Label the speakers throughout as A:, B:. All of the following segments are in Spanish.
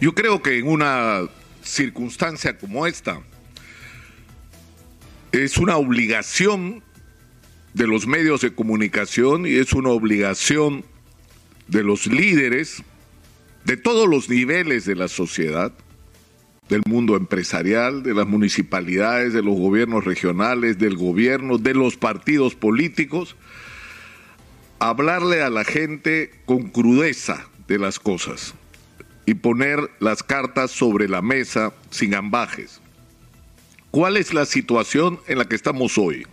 A: Yo creo que en una circunstancia como esta es una obligación de los medios de comunicación y es una obligación de los líderes de todos los niveles de la sociedad, del mundo empresarial, de las municipalidades, de los gobiernos regionales, del gobierno, de los partidos políticos, hablarle a la gente con crudeza de las cosas y poner las cartas sobre la mesa sin ambajes. ¿Cuál es la situación en la que estamos hoy?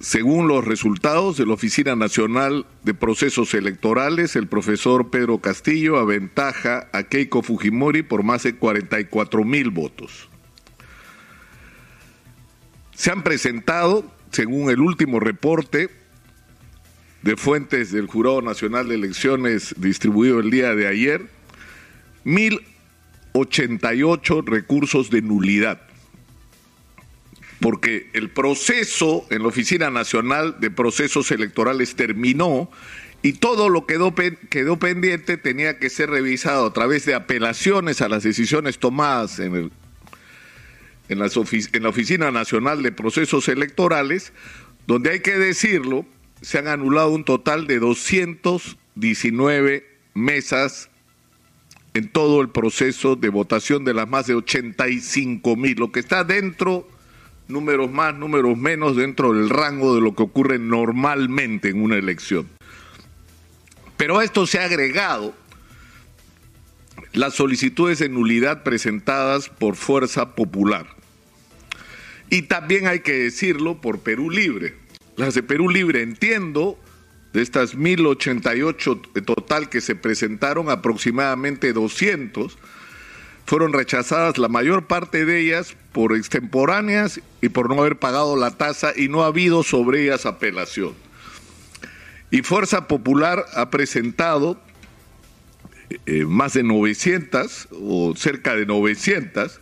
A: Según los resultados de la Oficina Nacional de Procesos Electorales, el profesor Pedro Castillo aventaja a Keiko Fujimori por más de 44 mil votos. Se han presentado, según el último reporte de fuentes del Jurado Nacional de Elecciones distribuido el día de ayer, 1.088 recursos de nulidad. Porque el proceso en la Oficina Nacional de Procesos Electorales terminó y todo lo que quedó, quedó pendiente tenía que ser revisado a través de apelaciones a las decisiones tomadas en, el, en, en la Oficina Nacional de Procesos Electorales, donde hay que decirlo, se han anulado un total de 219 mesas en todo el proceso de votación de las más de 85 mil, lo que está dentro números más, números menos dentro del rango de lo que ocurre normalmente en una elección. Pero a esto se ha agregado las solicitudes de nulidad presentadas por Fuerza Popular. Y también hay que decirlo por Perú Libre. Las de Perú Libre entiendo, de estas 1088 total que se presentaron, aproximadamente 200 fueron rechazadas la mayor parte de ellas por extemporáneas y por no haber pagado la tasa y no ha habido sobre ellas apelación. Y Fuerza Popular ha presentado eh, más de 900 o cerca de 900,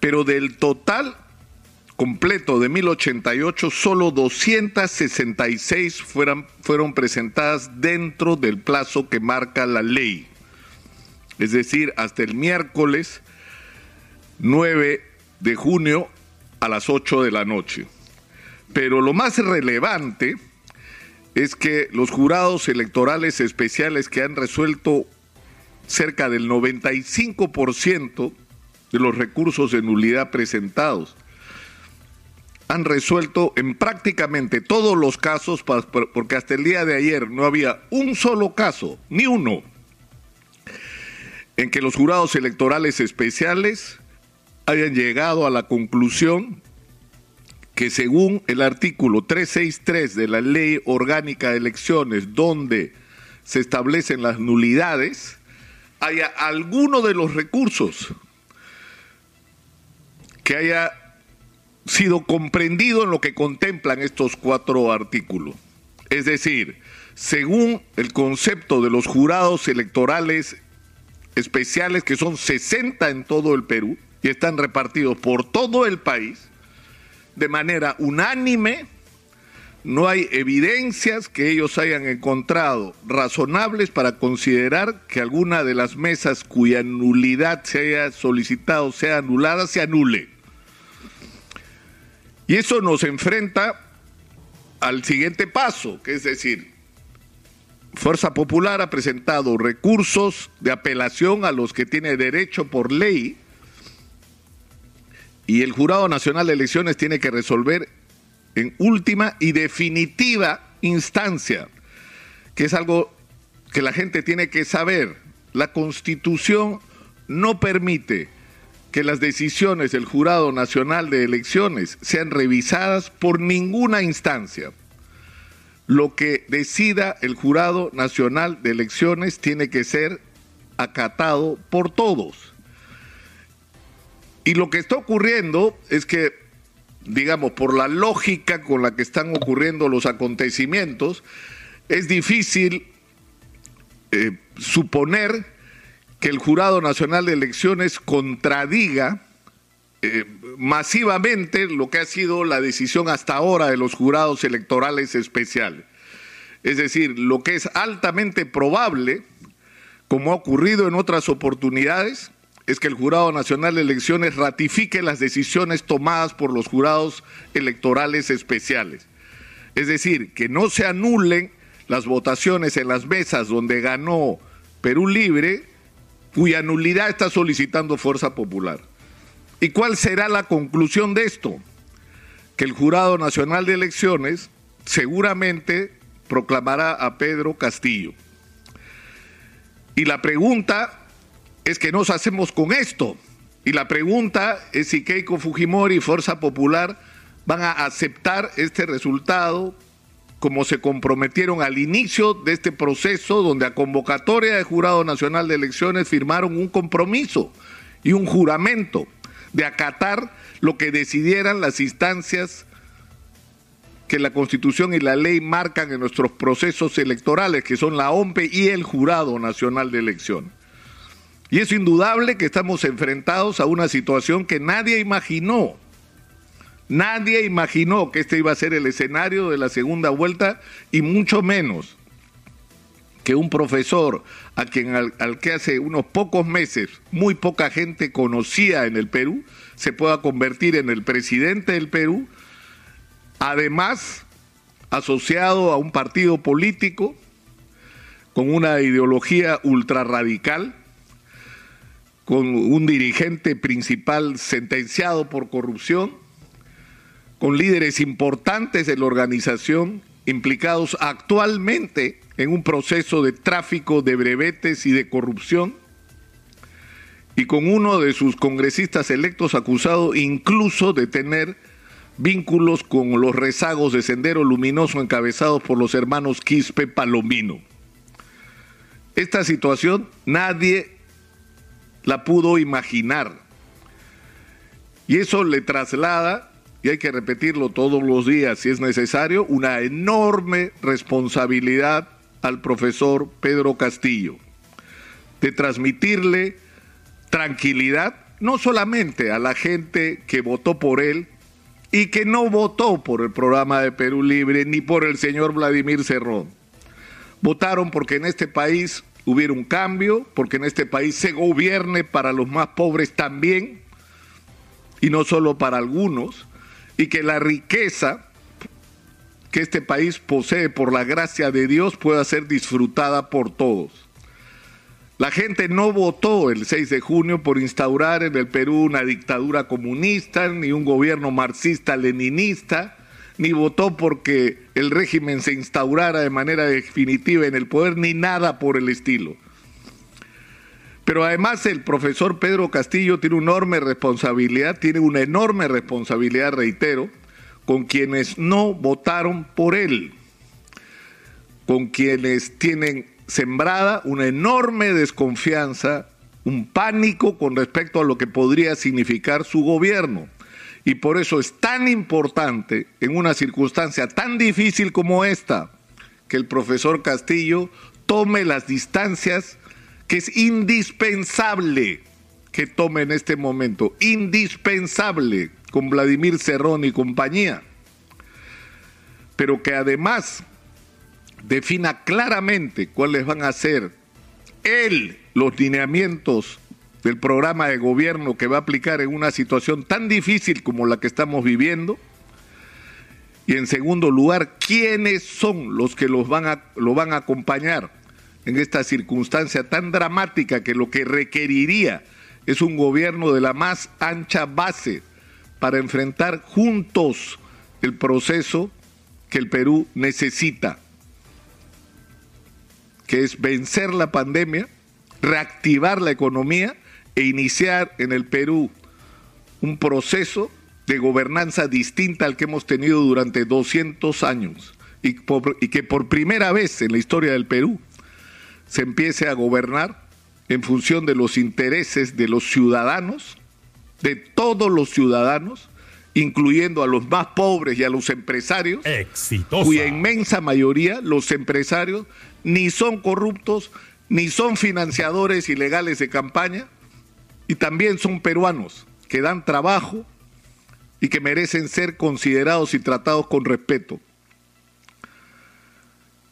A: pero del total completo de 1088, solo 266 fueron, fueron presentadas dentro del plazo que marca la ley es decir, hasta el miércoles 9 de junio a las 8 de la noche. Pero lo más relevante es que los jurados electorales especiales que han resuelto cerca del 95% de los recursos de nulidad presentados han resuelto en prácticamente todos los casos, porque hasta el día de ayer no había un solo caso, ni uno, en que los jurados electorales especiales hayan llegado a la conclusión que según el artículo 363 de la Ley Orgánica de Elecciones, donde se establecen las nulidades, haya alguno de los recursos que haya sido comprendido en lo que contemplan estos cuatro artículos. Es decir, según el concepto de los jurados electorales especiales que son 60 en todo el Perú y están repartidos por todo el país de manera unánime. No hay evidencias que ellos hayan encontrado razonables para considerar que alguna de las mesas cuya nulidad se haya solicitado sea anulada se anule. Y eso nos enfrenta al siguiente paso, que es decir, Fuerza Popular ha presentado recursos de apelación a los que tiene derecho por ley y el Jurado Nacional de Elecciones tiene que resolver en última y definitiva instancia, que es algo que la gente tiene que saber. La Constitución no permite que las decisiones del Jurado Nacional de Elecciones sean revisadas por ninguna instancia lo que decida el Jurado Nacional de Elecciones tiene que ser acatado por todos. Y lo que está ocurriendo es que, digamos, por la lógica con la que están ocurriendo los acontecimientos, es difícil eh, suponer que el Jurado Nacional de Elecciones contradiga eh, masivamente lo que ha sido la decisión hasta ahora de los jurados electorales especiales. Es decir, lo que es altamente probable como ha ocurrido en otras oportunidades, es que el Jurado Nacional de Elecciones ratifique las decisiones tomadas por los jurados electorales especiales. Es decir, que no se anulen las votaciones en las mesas donde ganó Perú Libre, cuya nulidad está solicitando Fuerza Popular. ¿Y cuál será la conclusión de esto? Que el Jurado Nacional de Elecciones seguramente proclamará a Pedro Castillo. Y la pregunta es que nos hacemos con esto. Y la pregunta es si Keiko Fujimori y Fuerza Popular van a aceptar este resultado como se comprometieron al inicio de este proceso donde a convocatoria del Jurado Nacional de Elecciones firmaron un compromiso y un juramento de acatar lo que decidieran las instancias que la Constitución y la ley marcan en nuestros procesos electorales, que son la OMPE y el Jurado Nacional de Elecciones. Y es indudable que estamos enfrentados a una situación que nadie imaginó. Nadie imaginó que este iba a ser el escenario de la segunda vuelta y mucho menos que un profesor a quien al, que hace unos pocos meses muy poca gente conocía en el Perú se pueda convertir en el presidente del Perú, además asociado a un partido político con una ideología ultra radical con un dirigente principal sentenciado por corrupción, con líderes importantes de la organización implicados actualmente en un proceso de tráfico de brevetes y de corrupción, y con uno de sus congresistas electos acusado incluso de tener vínculos con los rezagos de Sendero Luminoso encabezados por los hermanos Quispe Palomino. Esta situación nadie la pudo imaginar. Y eso le traslada, y hay que repetirlo todos los días si es necesario, una enorme responsabilidad al profesor Pedro Castillo, de transmitirle tranquilidad, no solamente a la gente que votó por él y que no votó por el programa de Perú Libre ni por el señor Vladimir Cerrón. Votaron porque en este país hubiera un cambio, porque en este país se gobierne para los más pobres también, y no solo para algunos, y que la riqueza que este país posee por la gracia de Dios pueda ser disfrutada por todos. La gente no votó el 6 de junio por instaurar en el Perú una dictadura comunista ni un gobierno marxista-leninista, ni votó porque el régimen se instaurara de manera definitiva en el poder, ni nada por el estilo. Pero además el profesor Pedro Castillo tiene una enorme responsabilidad, tiene una enorme responsabilidad, reitero, con quienes no votaron por él, con quienes tienen sembrada una enorme desconfianza, un pánico con respecto a lo que podría significar su gobierno. Y por eso es tan importante, en una circunstancia tan difícil como esta, que el profesor Castillo tome las distancias que es indispensable que tome en este momento, indispensable con Vladimir Cerrón y compañía, pero que además defina claramente cuáles van a ser él los lineamientos del programa de gobierno que va a aplicar en una situación tan difícil como la que estamos viviendo. Y en segundo lugar, quiénes son los que los van a, lo van a acompañar en esta circunstancia tan dramática que lo que requeriría es un gobierno de la más ancha base para enfrentar juntos el proceso que el Perú necesita, que es vencer la pandemia, reactivar la economía e iniciar en el Perú un proceso de gobernanza distinta al que hemos tenido durante 200 años y, que por primera vez en la historia del Perú se empiece a gobernar en función de los intereses de los ciudadanos, de todos los ciudadanos, incluyendo a los más pobres y a los empresarios, cuya inmensa mayoría, los empresarios, ni son corruptos, ni son financiadores ilegales de campaña, y también son peruanos que dan trabajo y que merecen ser considerados y tratados con respeto.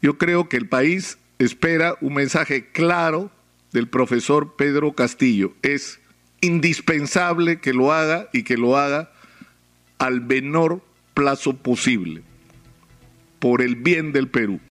A: Yo creo que el país espera un mensaje claro del profesor Pedro Castillo. Es indispensable que lo haga y que lo haga al menor plazo posible, por el bien del Perú.